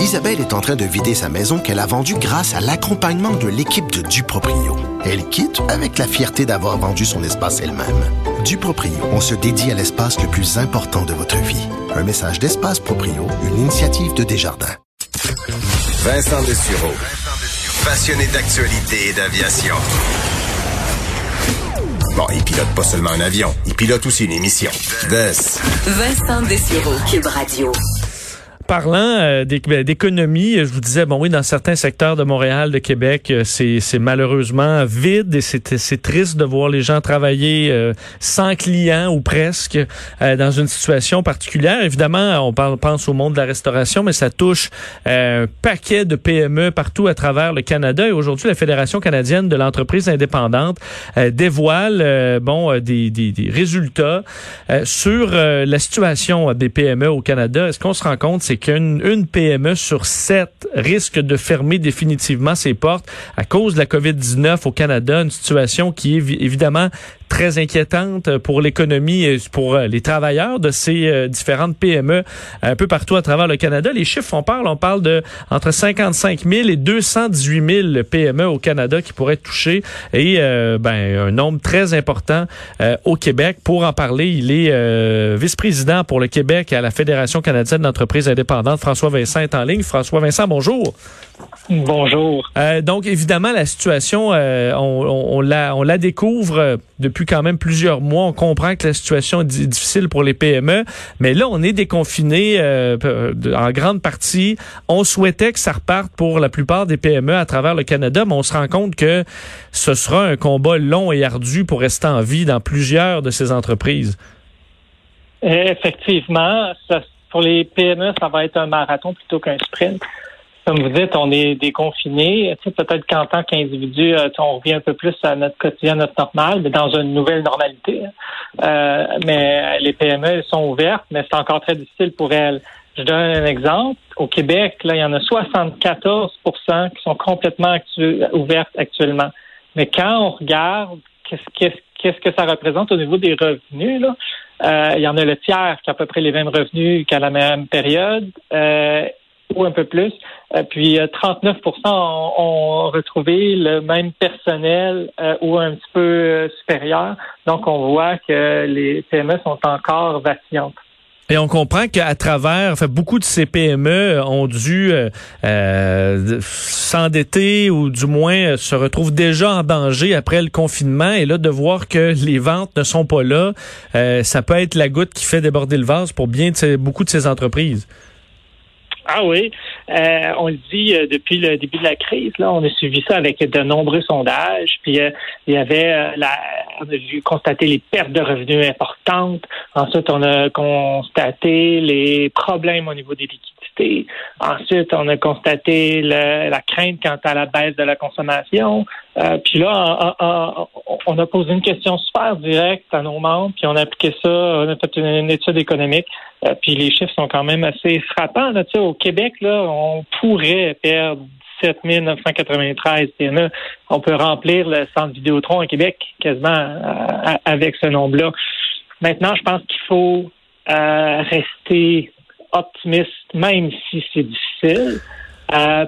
Isabelle est en train de vider sa maison qu'elle a vendue grâce à l'accompagnement de l'équipe de Duproprio. Elle quitte avec la fierté d'avoir vendu son espace elle-même. Duproprio, on se dédie à l'espace le plus important de votre vie. Un message d'Espace Proprio, une initiative de Desjardins. Vincent Dessureau, passionné d'actualité et d'aviation. Bon, il pilote pas seulement un avion, il pilote aussi une émission. Vincent Dessureau, Cube Radio parlant euh, ben, d'économie, je vous disais, bon oui, dans certains secteurs de Montréal, de Québec, euh, c'est malheureusement vide et c'est triste de voir les gens travailler euh, sans clients ou presque dans une situation particulière. Évidemment, on pense au monde de la restauration, mais ça touche un paquet de PME partout à travers le Canada. Et aujourd'hui, la Fédération canadienne de l'entreprise indépendante dévoile bon des, des, des résultats sur la situation des PME au Canada. Est-ce qu'on se rend compte, c'est qu'une une PME sur sept risque de fermer définitivement ses portes à cause de la COVID-19 au Canada, une situation qui est évidemment très inquiétante pour l'économie et pour euh, les travailleurs de ces euh, différentes PME un peu partout à travers le Canada. Les chiffres, on parle, on parle de entre 55 000 et 218 000 PME au Canada qui pourraient être touchées et euh, ben, un nombre très important au Québec. Pour en parler, il est vice-président pour le Québec à la Fédération canadienne d'entreprises indépendantes. François Vincent est en ligne. François Vincent, bonjour. Bonjour. Euh, donc évidemment la situation, euh, on, on, la on la découvre euh, depuis quand même plusieurs mois. On comprend que la situation est difficile pour les PME, mais là on est déconfiné en grande partie. On souhaitait que ça reparte pour la plupart des PME à travers le Canada, mais on se rend compte que ce sera un combat long et ardu pour rester en vie dans plusieurs de ces entreprises. Effectivement, pour les PME, ça va être un marathon plutôt qu'un sprint comme vous dites, on est déconfiné. Tu sais, peut-être qu'en tant qu'individu, euh, on revient un peu plus à notre quotidien, notre normal, mais dans une nouvelle normalité. Euh, mais les PME sont ouvertes, mais c'est encore très difficile pour elles. Je donne un exemple. Au Québec, là, il y en a 74% qui sont complètement ouvertes actuellement. Mais quand on regarde qu'est-ce que ça représente au niveau des revenus, là, euh, il y en a le tiers qui a à peu près les mêmes revenus qu'à la même période ou un peu plus. Euh, puis 39 euh, ont, retrouvé le même personnel euh, ou un petit peu supérieur. Donc, on voit que les PME sont encore vacillantes. Et on comprend qu'à travers, fait, beaucoup de ces PME ont dû s'endetter ou du moins se retrouvent déjà en danger après le confinement. Et là, de voir que les ventes ne sont pas là, ça peut être la goutte qui fait déborder le vase pour bien beaucoup de ces entreprises. Ah oui, euh, on le dit euh, depuis le début de la crise. Là, on a suivi ça avec de nombreux sondages. Puis euh, il y avait, la, on a vu constater les pertes de revenus importantes. Ensuite, on a constaté les problèmes au niveau des liquidités. Ensuite, on a constaté la crainte quant à la baisse de la consommation. puis là, on a posé une question super directe à nos membres, puis on a appliqué ça, on a fait une étude économique. Euh, puis les chiffres sont quand même assez frappants. Là. Au Québec, là, on pourrait perdre 17 993 PME. On peut remplir le centre Vidéotron à Québec quasiment euh, avec ce nombre-là. Maintenant, je pense qu'il faut euh, rester optimiste, même si c'est difficile,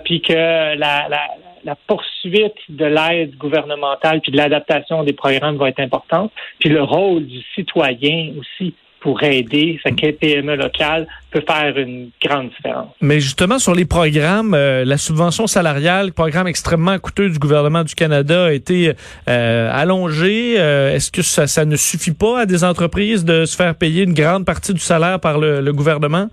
puis que la, la, la poursuite de l'aide gouvernementale puis de l'adaptation des programmes va être importante, puis le rôle du citoyen aussi pour aider PME locale peut faire une grande différence. Mais justement, sur les programmes, euh, la subvention salariale, programme extrêmement coûteux du gouvernement du Canada, a été euh, allongé. Euh, est-ce que ça, ne suffit pas à des entreprises de se faire payer une grande partie du salaire par le gouvernement?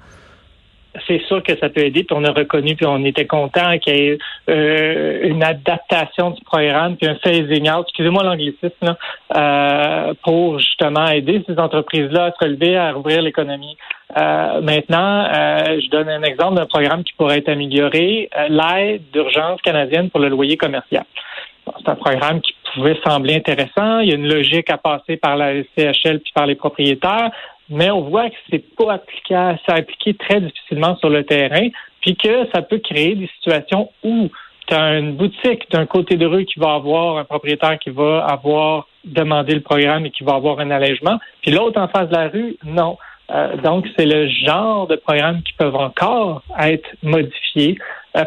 C'est sûr que ça peut aider. Puis on a reconnu, puis on était content qu'il y ait euh, une adaptation du programme, puis un phasing out, excusez-moi l'anglicisme, euh, pour justement aider ces entreprises-là à se relever, à rouvrir l'économie. Euh, maintenant, euh, je donne un exemple d'un programme qui pourrait être amélioré, l'aide d'urgence canadienne pour le loyer commercial. C'est un programme qui pouvait sembler intéressant. Il y a une logique à passer par la CHL puis par les propriétaires mais on voit que c'est pas appliqué, c'est appliqué très difficilement sur le terrain, puis que ça peut créer des situations où tu as une boutique d'un côté de rue qui va avoir un propriétaire qui va avoir demandé le programme et qui va avoir un allègement, puis l'autre en face de la rue, non. donc, c'est le genre de programmes qui peuvent encore être modifiés.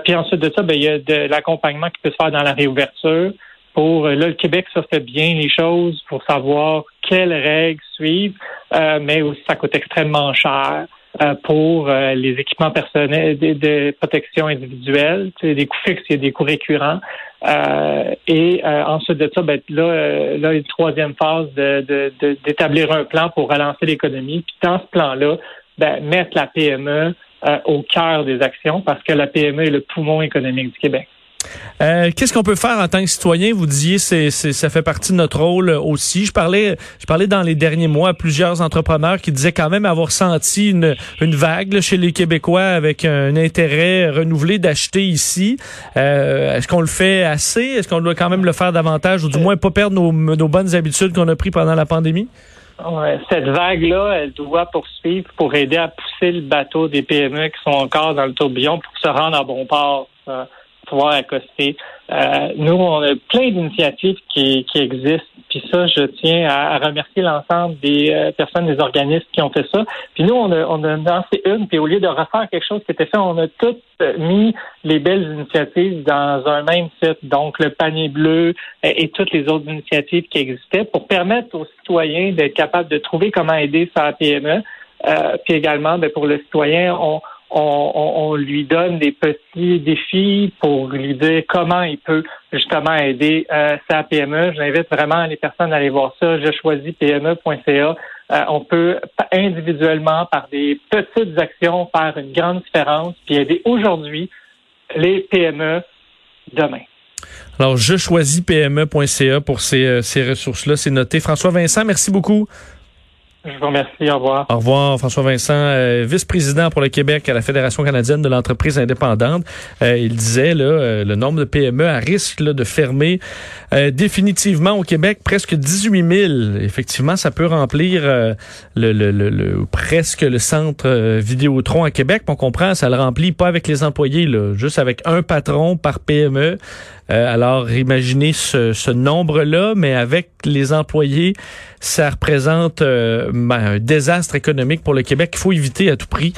puis ensuite de ça, ben, il y a de l'accompagnement qui peut se faire dans la réouverture. Pour là, le Québec, ça fait bien les choses pour savoir quelles règles suivre, mais aussi ça coûte extrêmement cher. Euh, pour euh, les équipements personnels de, protection individuelle, des coûts fixes et des coûts récurrents. Euh, et ensuite de ça, ben, là, là, une troisième phase d'établir de, un plan pour relancer l'économie. Puis dans ce plan-là, ben, mettre la PME au cœur des actions parce que la PME est le poumon économique du Québec. Euh, qu'est-ce qu'on peut faire en tant que citoyen? Vous disiez c'est, ça fait partie de notre rôle aussi. Je parlais, je parlais dans les derniers mois à plusieurs entrepreneurs qui disaient quand même avoir senti une, une vague chez les Québécois avec un intérêt renouvelé d'acheter ici. Euh, est-ce qu'on le fait assez? Est-ce qu'on doit quand même le faire davantage ou du moins pas perdre nos, nos bonnes habitudes qu'on a pris pendant la pandémie? cette vague-là, elle doit poursuivre pour aider à pousser le bateau des PME qui sont encore dans le tourbillon pour se rendre à bon port Euh, nous, on a plein d'initiatives qui, existent. Puis ça, je tiens à, remercier l'ensemble des euh, personnes, des organismes qui ont fait ça. Puis nous, on a, lancé une, puis au lieu de refaire quelque chose qui était fait, on a toutes mis les belles initiatives dans un même site, donc le panier bleu et, toutes les autres initiatives qui existaient pour permettre aux citoyens d'être capables de trouver comment aider sa PME. Euh, puis également, ben, pour le citoyen, on, on, lui donne des petits défis pour lui dire comment il peut justement aider euh, sa PME. J'invite vraiment les personnes à aller voir ça. Je choisis PME.ca. Euh, on peut individuellement, par des petites actions, faire une grande différence puis aider aujourd'hui les PME demain. Alors, je choisis PME.ca pour ces, euh, ces ressources-là. C'est noté. François Vincent, merci beaucoup. Je vous remercie. Au revoir. Au revoir, François Vincent, euh, vice-président pour le Québec à la Fédération canadienne de l'entreprise indépendante. Euh, il disait là, euh, le nombre de PME à risque de fermer définitivement au Québec presque 18 000. Effectivement, ça peut remplir le, presque le centre Vidéotron à Québec. On comprend, ça le remplit pas avec les employés, là, juste avec un patron par PME. Alors, imaginez ce, nombre-là, mais avec les employés, ça représente ben, un désastre économique pour le Québec qu'il faut éviter à tout prix.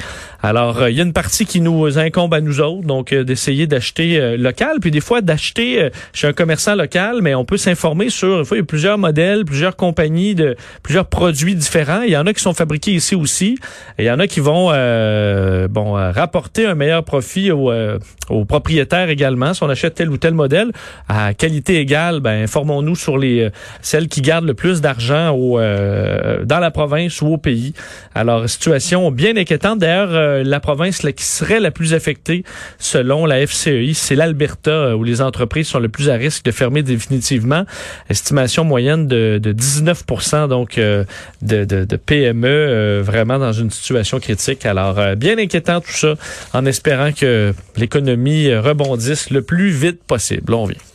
Alors, euh, il y a une partie qui nous incombe à nous autres, donc euh, d'essayer d'acheter euh, local, puis des fois d'acheter chez un commerçant local, mais on peut s'informer sur, il y a plusieurs modèles, plusieurs compagnies de plusieurs produits différents. Il y en a qui sont fabriqués ici aussi, il y en a qui vont bon rapporter un meilleur profit aux propriétaires également si on achète tel ou tel modèle à qualité égale. Ben informons-nous sur les celles qui gardent le plus d'argent au dans la province ou au pays. Alors situation bien inquiétante d'ailleurs euh, la province qui serait la plus affectée selon la FCEI, c'est l'Alberta euh, où les entreprises sont le plus à risque de fermer définitivement. Estimation moyenne de, 19% donc euh, de, PME vraiment dans une situation critique. Alors bien inquiétant tout ça en espérant que l'économie rebondisse le plus vite possible. On vient.